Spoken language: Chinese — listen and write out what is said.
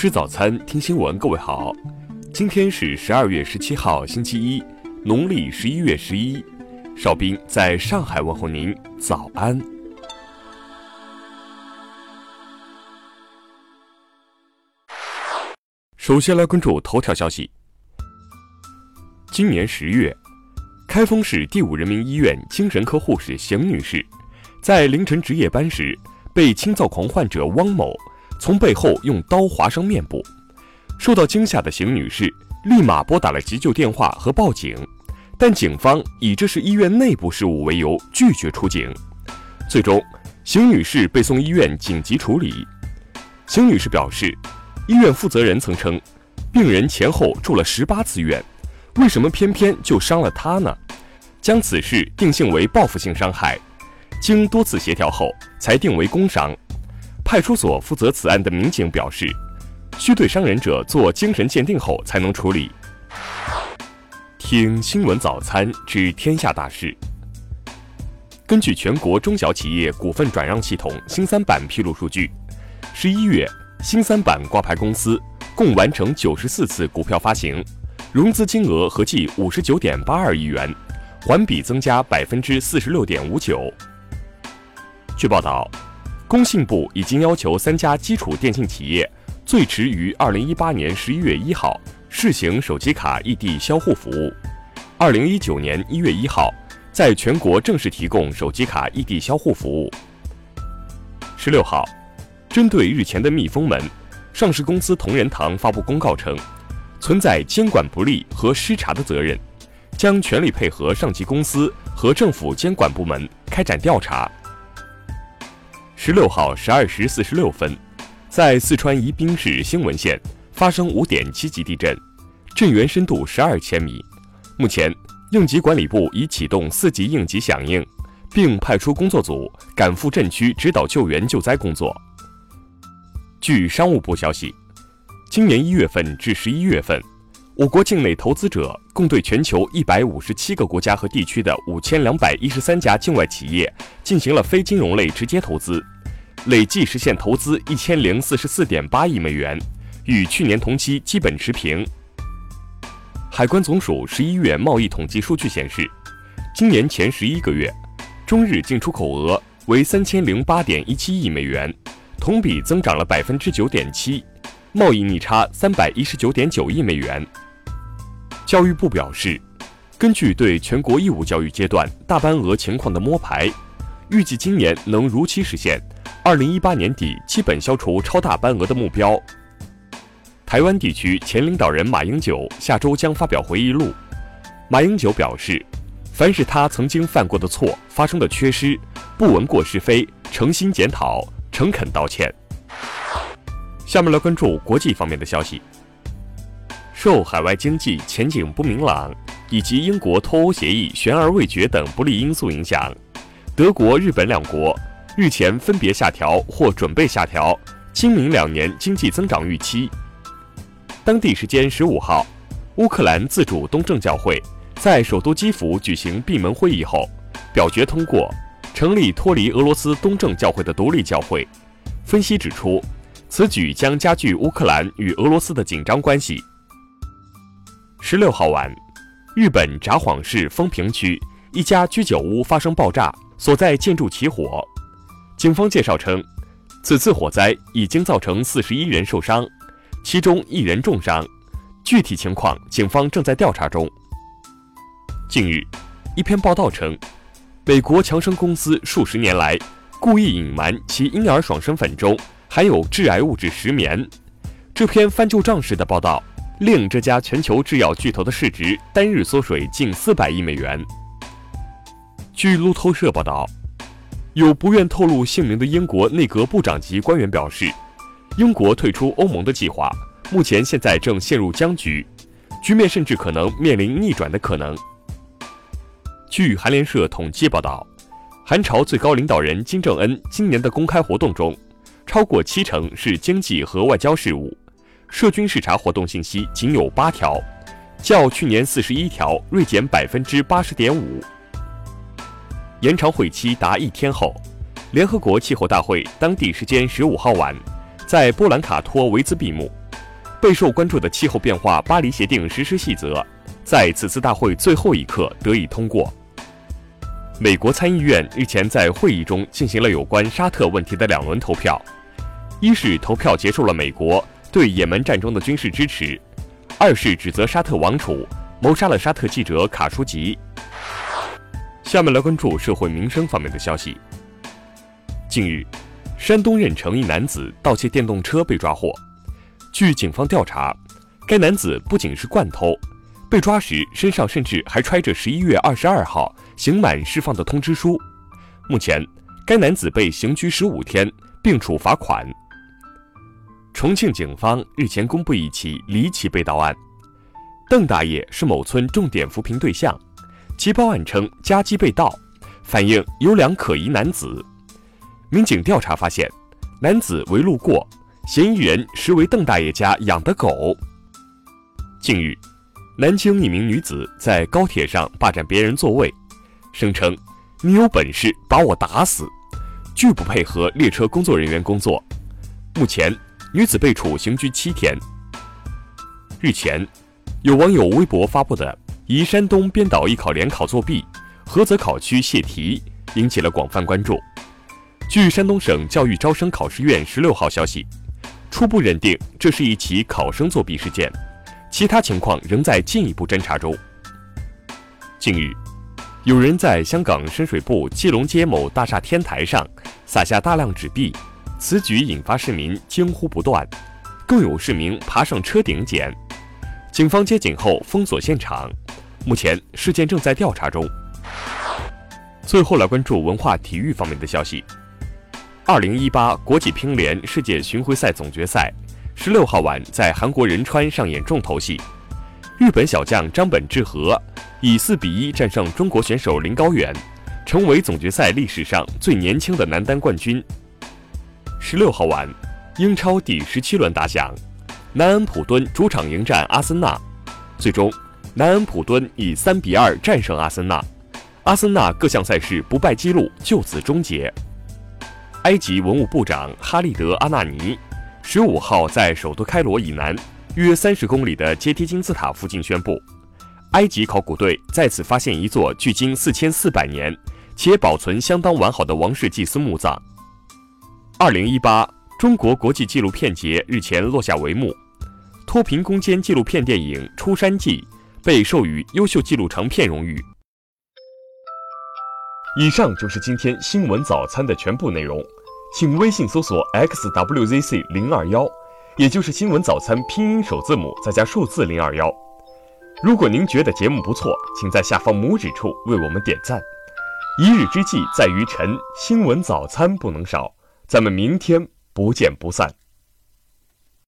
吃早餐，听新闻。各位好，今天是十二月十七号，星期一，农历十一月十一。邵兵在上海问候您，早安。首先来关注头条消息。今年十月，开封市第五人民医院精神科护士邢女士，在凌晨值夜班时，被轻躁狂患者汪某。从背后用刀划伤面部，受到惊吓的邢女士立马拨打了急救电话和报警，但警方以这是医院内部事务为由拒绝出警。最终，邢女士被送医院紧急处理。邢女士表示，医院负责人曾称，病人前后住了十八次院，为什么偏偏就伤了她呢？将此事定性为报复性伤害，经多次协调后才定为工伤。派出所负责此案的民警表示，需对伤人者做精神鉴定后才能处理。听新闻早餐知天下大事。根据全国中小企业股份转让系统新三板披露数据，十一月新三板挂牌公司共完成九十四次股票发行，融资金额合计五十九点八二亿元，环比增加百分之四十六点五九。据报道。工信部已经要求三家基础电信企业最迟于二零一八年十一月一号试行手机卡异地销户服务，二零一九年一月一号在全国正式提供手机卡异地销户服务。十六号，针对日前的蜜蜂门，上市公司同仁堂发布公告称，存在监管不力和失察的责任，将全力配合上级公司和政府监管部门开展调查。十六号十二时四十六分，在四川宜宾市兴文县发生五点七级地震，震源深度十二千米。目前，应急管理部已启动四级应急响应，并派出工作组赶赴震区指导救援救灾工作。据商务部消息，今年一月份至十一月份，我国境内投资者共对全球一百五十七个国家和地区的五千两百一十三家境外企业进行了非金融类直接投资，累计实现投资一千零四十四点八亿美元，与去年同期基本持平。海关总署十一月贸易统计数据显示，今年前十一个月，中日进出口额为三千零八点一七亿美元，同比增长了百分之九点七，贸易逆差三百一十九点九亿美元。教育部表示，根据对全国义务教育阶段大班额情况的摸排，预计今年能如期实现二零一八年底基本消除超大班额的目标。台湾地区前领导人马英九下周将发表回忆录。马英九表示，凡是他曾经犯过的错、发生的缺失，不闻过是非，诚心检讨，诚恳道歉。下面来关注国际方面的消息。受海外经济前景不明朗以及英国脱欧协议悬而未决等不利因素影响，德国、日本两国日前分别下调或准备下调今明两年经济增长预期。当地时间十五号，乌克兰自主东正教会在首都基辅举行闭门会议后，表决通过成立脱离俄罗斯东正教会的独立教会。分析指出，此举将加剧乌克兰与俄罗斯的紧张关系。十六号晚，日本札幌市丰平区一家居酒屋发生爆炸，所在建筑起火。警方介绍称，此次火灾已经造成四十一人受伤，其中一人重伤。具体情况，警方正在调查中。近日，一篇报道称，美国强生公司数十年来故意隐瞒其婴儿爽身粉中含有致癌物质石棉。这篇翻旧账式的报道。令这家全球制药巨头的市值单日缩水近四百亿美元。据路透社报道，有不愿透露姓名的英国内阁部长级官员表示，英国退出欧盟的计划目前现在正陷入僵局，局面甚至可能面临逆转的可能。据韩联社统计报道，韩朝最高领导人金正恩今年的公开活动中，超过七成是经济和外交事务。涉军视察活动信息仅有八条，较去年四十一条锐减百分之八十点五。延长会期达一天后，联合国气候大会当地时间十五号晚在波兰卡托维兹闭幕。备受关注的气候变化巴黎协定实施细则，在此次大会最后一刻得以通过。美国参议院日前在会议中进行了有关沙特问题的两轮投票，一是投票结束了美国对也门战争的军事支持，二是指责沙特王储谋杀了沙特记者卡舒吉。下面来关注社会民生方面的消息。近日，山东任城一男子盗窃电动车被抓获。据警方调查，该男子不仅是惯偷，被抓时身上甚至还揣着十一月二十二号刑满释放的通知书。目前，该男子被刑拘十五天，并处罚款。重庆警方日前公布一起离奇被盗案，邓大爷是某村重点扶贫对象，其报案称家鸡被盗，反映有两可疑男子。民警调查发现，男子为路过。嫌疑人实为邓大爷家养的狗。近日，南京一名女子在高铁上霸占别人座位，声称“你有本事把我打死”，拒不配合列车工作人员工作。目前，女子被处刑拘七天。日前，有网友微博发布的疑山东编导艺考联考作弊，菏泽考区泄题，引起了广泛关注。据山东省教育招生考试院十六号消息。初步认定这是一起考生作弊事件，其他情况仍在进一步侦查中。近日，有人在香港深水埗基隆街某大厦天台上撒下大量纸币，此举引发市民惊呼不断，更有市民爬上车顶捡。警方接警后封锁现场，目前事件正在调查中。最后来关注文化体育方面的消息。二零一八国际乒联世界巡回赛总决赛，十六号晚在韩国仁川上演重头戏。日本小将张本智和以四比一战胜中国选手林高远，成为总决赛历史上最年轻的男单冠军。十六号晚，英超第十七轮打响，南安普敦主场迎战阿森纳，最终南安普敦以三比二战胜阿森纳，阿森纳各项赛事不败纪录就此终结。埃及文物部长哈利德·阿纳尼十五号在首都开罗以南约三十公里的阶梯金字塔附近宣布，埃及考古队在此发现一座距今四千四百年且保存相当完好的王室祭司墓葬。二零一八中国国际纪录片节日前落下帷幕，脱贫攻坚纪录片电影《出山记》被授予优秀纪录长片荣誉。以上就是今天新闻早餐的全部内容，请微信搜索 xwzc 零二幺，也就是新闻早餐拼音首字母再加数字零二幺。如果您觉得节目不错，请在下方拇指处为我们点赞。一日之计在于晨，新闻早餐不能少，咱们明天不见不散。